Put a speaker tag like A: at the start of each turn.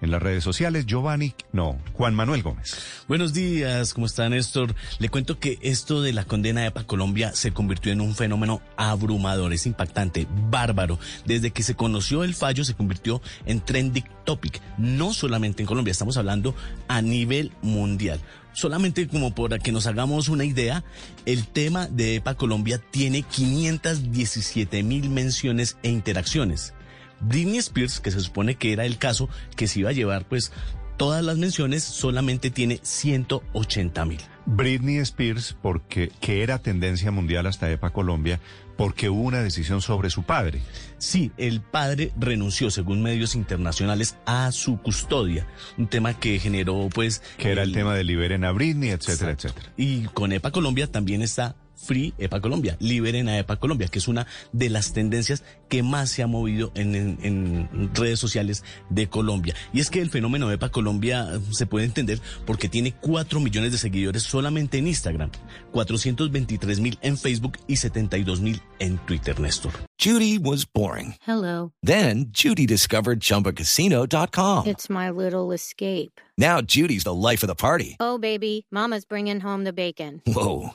A: en las redes sociales. Giovanni, no, Juan Manuel Gómez.
B: Buenos días, ¿cómo está Néstor? Le cuento que esto de la condena de EPA Colombia se convirtió en un fenómeno abrumador, es impactante, bárbaro. Desde que se conoció el fallo se convirtió en trending topic, no solamente en Colombia, estamos hablando a nivel mundial. Solamente como para que nos hagamos una idea, el tema de EPA Colombia tiene 517 mil menciones e interacciones. Britney Spears, que se supone que era el caso que se iba a llevar pues todas las menciones, solamente tiene 180 mil.
A: Britney Spears, porque que era tendencia mundial hasta EPA Colombia, porque hubo una decisión sobre su padre.
B: Sí, el padre renunció, según medios internacionales, a su custodia. Un tema que generó, pues...
A: Que era el, tema de liberen a Britney, etcétera,
B: Exacto.
A: etcétera.
B: Y con EPA Colombia también está Free EPA Colombia, liberen a EPA Colombia, que es una de las tendencias que más se ha movido en, en- en redes sociales de Colombia. Y es que el fenómeno EPA Colombia eh, se puede entender porque tiene 4 millones de seguidores solamente en Instagram, 423 mil en Facebook y 72 mil en Twitter, Néstor.
C: Judy was boring.
D: Hello.
C: Then Judy discovered ChumbaCasino.com.
D: It's my little escape.
C: Now Judy's the life of the party.
D: Oh, baby, Mama's bringing home the bacon.
C: Whoa,